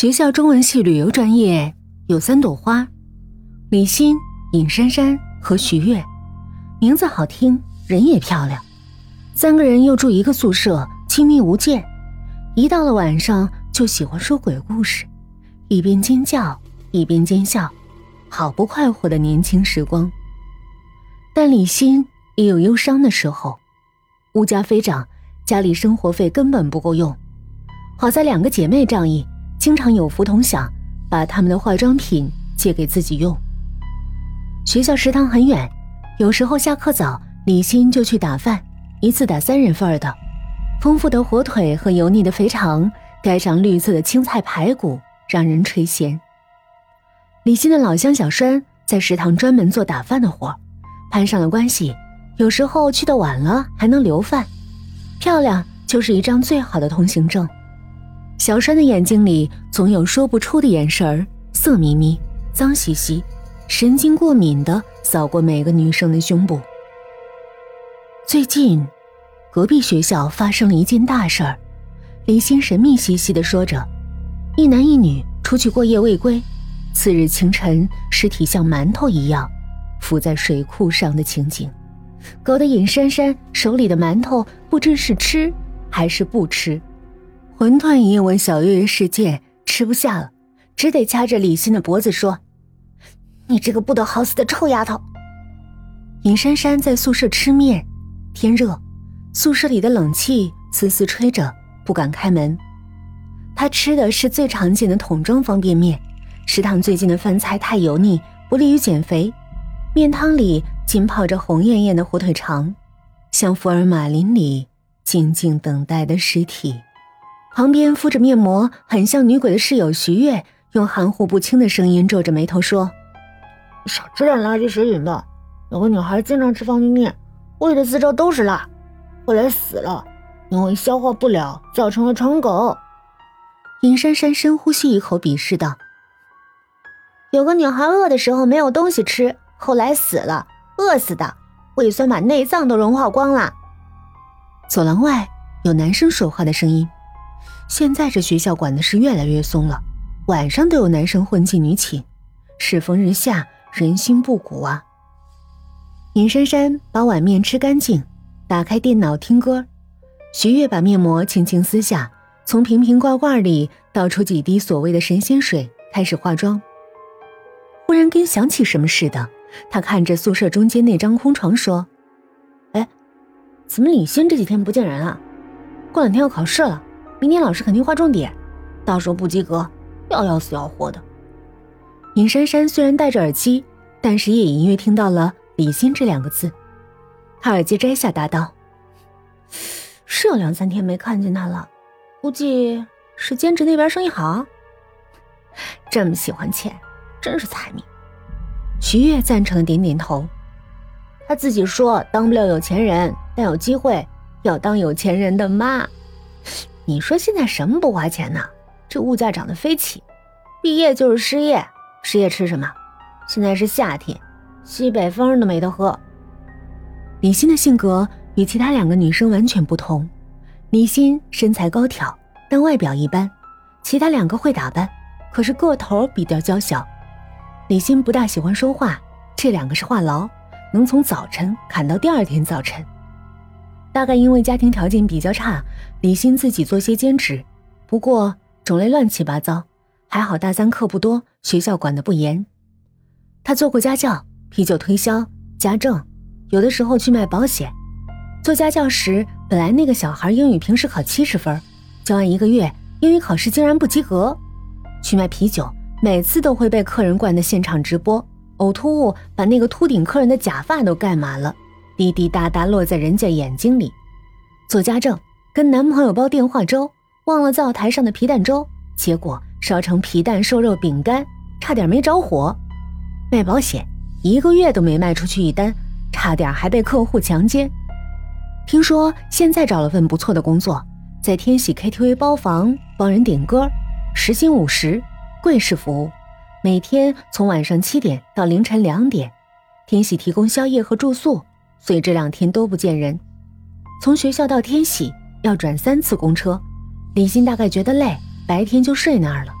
学校中文系旅游专业有三朵花：李欣、尹珊珊和徐月，名字好听，人也漂亮。三个人又住一个宿舍，亲密无间。一到了晚上，就喜欢说鬼故事，一边尖叫一边奸笑，好不快活的年轻时光。但李欣也有忧伤的时候，物价飞涨，家里生活费根本不够用。好在两个姐妹仗义，经常有福同享，把他们的化妆品借给自己用。学校食堂很远，有时候下课早，李欣就去打饭，一次打三人份的，丰富的火腿和油腻的肥肠，盖上绿色的青菜排骨，让人垂涎。李欣的老乡小栓在食堂专门做打饭的活。攀上了关系，有时候去的晚了还能留饭，漂亮就是一张最好的通行证。小栓的眼睛里总有说不出的眼神儿，色眯眯、脏兮兮，神经过敏的扫过每个女生的胸部。最近，隔壁学校发生了一件大事儿，李欣神秘兮兮的说着：“一男一女出去过夜未归，次日清晨尸体像馒头一样。”浮在水库上的情景，搞得尹珊珊手里的馒头不知是吃还是不吃。馄饨一闻小月月事件，吃不下了，只得掐着李欣的脖子说：“你这个不得好死的臭丫头！”尹珊珊在宿舍吃面，天热，宿舍里的冷气丝丝吹着，不敢开门。她吃的是最常见的桶装方便面，食堂最近的饭菜太油腻，不利于减肥。面汤里浸泡着红艳艳的火腿肠，像福尔马林里静静等待的尸体。旁边敷着面膜、很像女鬼的室友徐月，用含糊不清的声音皱着眉头说：“少吃点垃圾食品吧。有个女孩经常吃方便面，胃的四周都是辣，后来死了，因为消化不了，造成了肠梗。”尹珊珊深呼吸一口，鄙视道：“有个女孩饿的时候没有东西吃。”后来死了，饿死的，胃酸把内脏都融化光了。走廊外有男生说话的声音。现在这学校管的是越来越松了，晚上都有男生混进女寝，世风日下，人心不古啊。尹珊珊把碗面吃干净，打开电脑听歌。徐月把面膜轻轻撕下，从瓶瓶罐罐里倒出几滴所谓的神仙水，开始化妆。忽然跟想起什么似的。他看着宿舍中间那张空床说：“哎，怎么李欣这几天不见人啊？过两天要考试了，明天老师肯定划重点，到时候不及格要要死要活的。”尹珊珊虽然戴着耳机，但是也隐约听到了“李欣”这两个字。她耳机摘下，答道：“是有两三天没看见他了，估计是兼职那边生意好。这么喜欢钱，真是财迷。”徐月赞成的点点头，他自己说当不了有钱人，但有机会要当有钱人的妈。你说现在什么不花钱呢？这物价涨得飞起，毕业就是失业，失业吃什么？现在是夏天，西北风都没得喝。李欣的性格与其他两个女生完全不同，李欣身材高挑，但外表一般；其他两个会打扮，可是个头比较娇小。李欣不大喜欢说话，这两个是话痨，能从早晨侃到第二天早晨。大概因为家庭条件比较差，李欣自己做些兼职，不过种类乱七八糟。还好大三课不多，学校管得不严。他做过家教、啤酒推销、家政，有的时候去卖保险。做家教时，本来那个小孩英语平时考七十分，教完一个月，英语考试竟然不及格。去卖啤酒。每次都会被客人灌的现场直播，呕吐物把那个秃顶客人的假发都盖满了，滴滴答答落在人家眼睛里。做家政，跟男朋友煲电话粥，忘了灶台上的皮蛋粥，结果烧成皮蛋瘦肉饼干，差点没着火。卖保险，一个月都没卖出去一单，差点还被客户强奸。听说现在找了份不错的工作，在天喜 KTV 包房帮人点歌，时薪五十。贵式服务，每天从晚上七点到凌晨两点，天喜提供宵夜和住宿，所以这两天都不见人。从学校到天喜要转三次公车，李欣大概觉得累，白天就睡那儿了。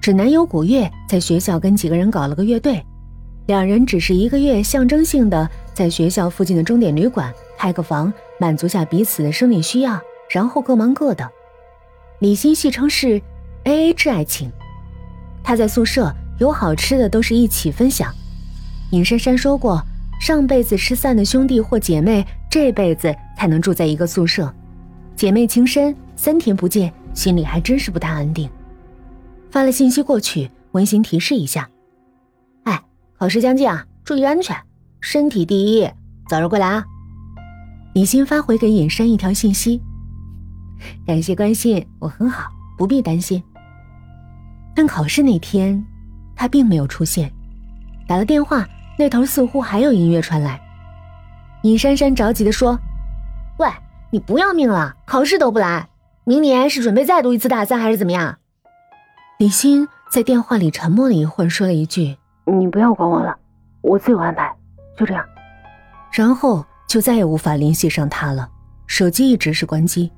指南幽古月在学校跟几个人搞了个乐队，两人只是一个月象征性的在学校附近的钟点旅馆开个房，满足下彼此的生理需要，然后各忙各的。李欣戏称是 A A 制爱情。他在宿舍有好吃的都是一起分享。尹珊珊说过，上辈子失散的兄弟或姐妹，这辈子才能住在一个宿舍。姐妹情深，三天不见，心里还真是不太安定。发了信息过去，温馨提示一下。哎，考试将近啊，注意安全，身体第一，早日归来啊！李欣发回给尹珊一条信息。感谢关心，我很好，不必担心。但考试那天，他并没有出现。打了电话，那头似乎还有音乐传来。尹珊珊着急地说：“喂，你不要命了？考试都不来，明年是准备再读一次大三，还是怎么样？”李欣在电话里沉默了一会儿，说了一句：“你不要管我了，我自有安排。”就这样，然后就再也无法联系上他了，手机一直是关机。